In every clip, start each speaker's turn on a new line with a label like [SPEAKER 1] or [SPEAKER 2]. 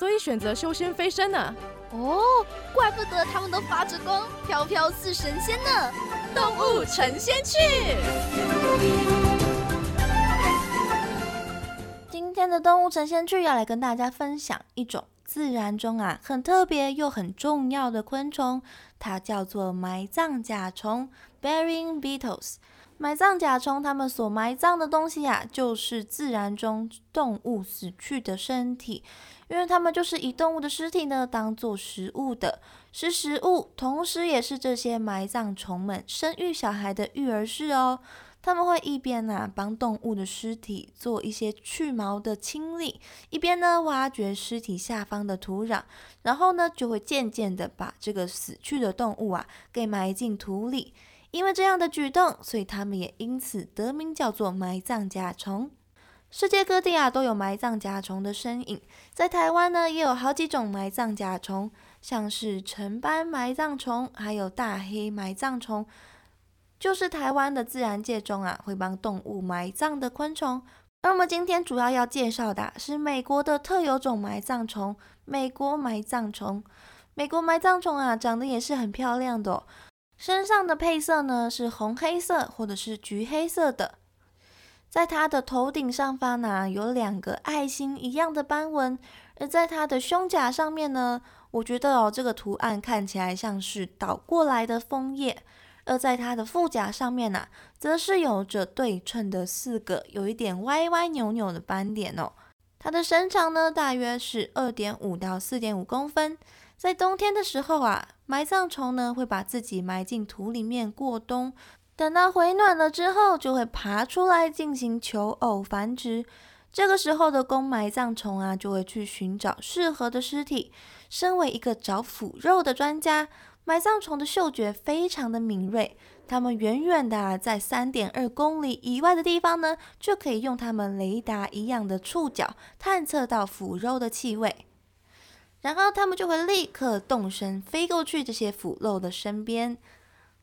[SPEAKER 1] 所以选择修仙飞升呢。
[SPEAKER 2] 哦，怪不得他们都发着光，飘飘似神仙呢。
[SPEAKER 1] 动物成仙去。
[SPEAKER 3] 今天的动物成仙去要来跟大家分享一种自然中啊很特别又很重要的昆虫，它叫做埋葬甲虫 （burying beetles）。埋葬甲虫，它们所埋葬的东西呀，就是自然中动物死去的身体，因为它们就是以动物的尸体呢当做食物的，是食物，同时也是这些埋葬虫们生育小孩的育儿室哦。他们会一边呢帮动物的尸体做一些去毛的清理，一边呢挖掘尸体下方的土壤，然后呢就会渐渐的把这个死去的动物啊给埋进土里。因为这样的举动，所以它们也因此得名叫做埋葬甲虫。世界各地啊都有埋葬甲虫的身影，在台湾呢也有好几种埋葬甲虫，像是橙斑埋葬虫，还有大黑埋葬虫，就是台湾的自然界中啊会帮动物埋葬的昆虫。而我们今天主要要介绍的是美国的特有种埋葬虫——美国埋葬虫。美国埋葬虫啊长得也是很漂亮的。身上的配色呢是红黑色或者是橘黑色的，在它的头顶上方呢有两个爱心一样的斑纹，而在它的胸甲上面呢，我觉得哦这个图案看起来像是倒过来的枫叶，而在它的腹甲上面呢，则是有着对称的四个有一点歪歪扭扭的斑点哦。它的身长呢大约是二点五到四点五公分。在冬天的时候啊，埋葬虫呢会把自己埋进土里面过冬，等到回暖了之后，就会爬出来进行求偶繁殖。这个时候的公埋葬虫啊，就会去寻找适合的尸体。身为一个找腐肉的专家，埋葬虫的嗅觉非常的敏锐，它们远远的在三点二公里以外的地方呢，就可以用它们雷达一样的触角探测到腐肉的气味。然后他们就会立刻动身飞过去这些腐肉的身边。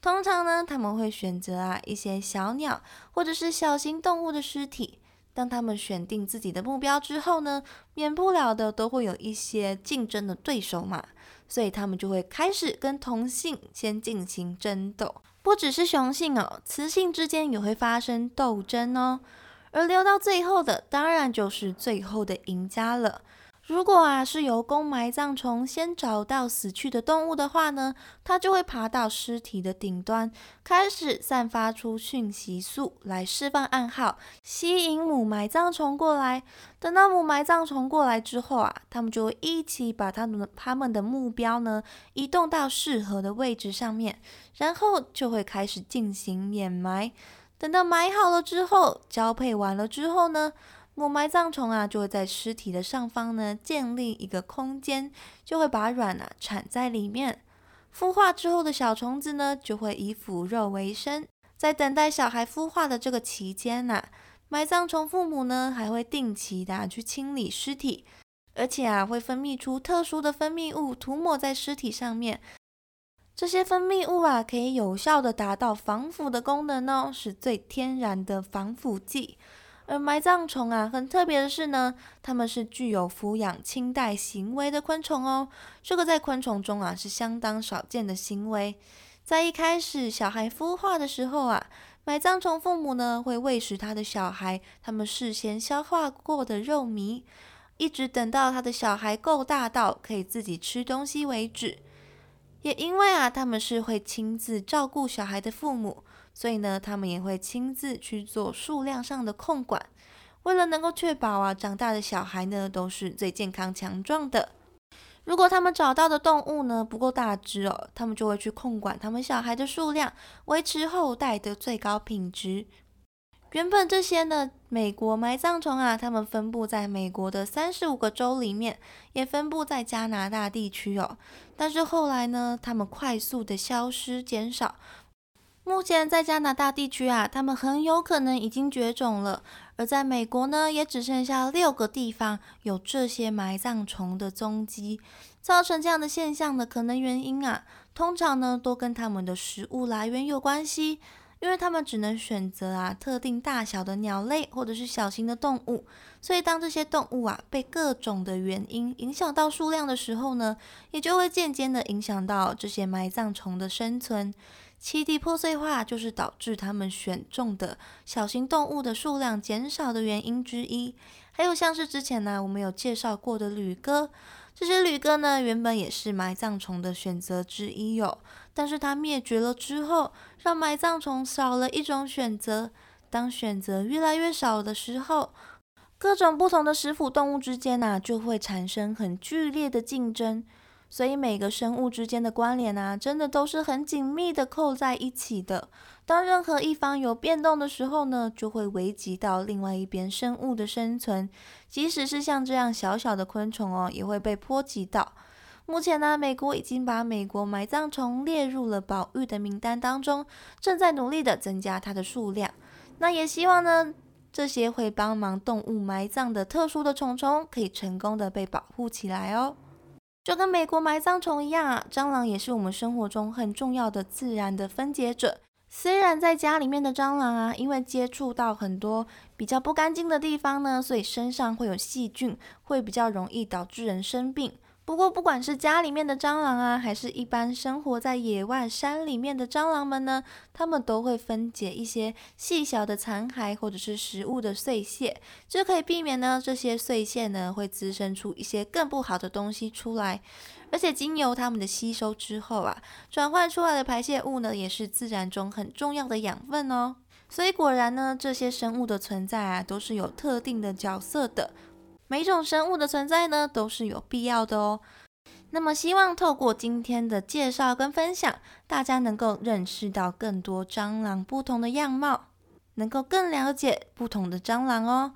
[SPEAKER 3] 通常呢，他们会选择啊一些小鸟或者是小型动物的尸体。当他们选定自己的目标之后呢，免不了的都会有一些竞争的对手嘛，所以他们就会开始跟同性先进行争斗。不只是雄性哦，雌性之间也会发生斗争哦。而留到最后的，当然就是最后的赢家了。如果啊是由公埋葬虫先找到死去的动物的话呢，它就会爬到尸体的顶端，开始散发出讯息素来释放暗号，吸引母埋葬虫过来。等到母埋葬虫过来之后啊，它们就会一起把它们它们的目标呢移动到适合的位置上面，然后就会开始进行掩埋。等到埋好了之后，交配完了之后呢？母埋葬虫啊，就会在尸体的上方呢建立一个空间，就会把卵啊产在里面。孵化之后的小虫子呢，就会以腐肉为生。在等待小孩孵化的这个期间呐，埋葬虫父母呢还会定期的去清理尸体，而且啊会分泌出特殊的分泌物涂抹在尸体上面。这些分泌物啊可以有效的达到防腐的功能哦，是最天然的防腐剂。而埋葬虫啊，很特别的是呢，它们是具有抚养亲代行为的昆虫哦。这个在昆虫中啊是相当少见的行为。在一开始小孩孵化的时候啊，埋葬虫父母呢会喂食他的小孩他们事先消化过的肉糜，一直等到他的小孩够大到可以自己吃东西为止。也因为啊，他们是会亲自照顾小孩的父母。所以呢，他们也会亲自去做数量上的控管，为了能够确保啊，长大的小孩呢都是最健康强壮的。如果他们找到的动物呢不够大只哦，他们就会去控管他们小孩的数量，维持后代的最高品质。原本这些呢，美国埋葬虫啊，它们分布在美国的三十五个州里面，也分布在加拿大地区哦。但是后来呢，它们快速的消失减少。目前在加拿大地区啊，它们很有可能已经绝种了。而在美国呢，也只剩下六个地方有这些埋葬虫的踪迹。造成这样的现象的可能原因啊，通常呢都跟它们的食物来源有关系。因为它们只能选择啊特定大小的鸟类或者是小型的动物，所以当这些动物啊被各种的原因影响到数量的时候呢，也就会间接的影响到这些埋葬虫的生存。栖地破碎化就是导致它们选中的小型动物的数量减少的原因之一。还有像是之前呢我们有介绍过的旅鸽，这些旅鸽呢原本也是埋葬虫的选择之一哟。但是它灭绝了之后，让埋葬虫少了一种选择。当选择越来越少的时候，各种不同的食腐动物之间呐，就会产生很剧烈的竞争。所以每个生物之间的关联啊，真的都是很紧密的扣在一起的。当任何一方有变动的时候呢，就会危及到另外一边生物的生存。即使是像这样小小的昆虫哦，也会被波及到。目前呢，美国已经把美国埋葬虫列入了保育的名单当中，正在努力的增加它的数量。那也希望呢，这些会帮忙动物埋葬的特殊的虫虫可以成功的被保护起来哦。就跟美国埋葬虫一样啊，蟑螂也是我们生活中很重要的自然的分解者。虽然在家里面的蟑螂啊，因为接触到很多比较不干净的地方呢，所以身上会有细菌，会比较容易导致人生病。不过，不管是家里面的蟑螂啊，还是一般生活在野外山里面的蟑螂们呢，它们都会分解一些细小的残骸或者是食物的碎屑，就可以避免呢这些碎屑呢会滋生出一些更不好的东西出来。而且经由它们的吸收之后啊，转换出来的排泄物呢，也是自然中很重要的养分哦。所以果然呢，这些生物的存在啊，都是有特定的角色的。每种生物的存在呢，都是有必要的哦。那么，希望透过今天的介绍跟分享，大家能够认识到更多蟑螂不同的样貌，能够更了解不同的蟑螂哦。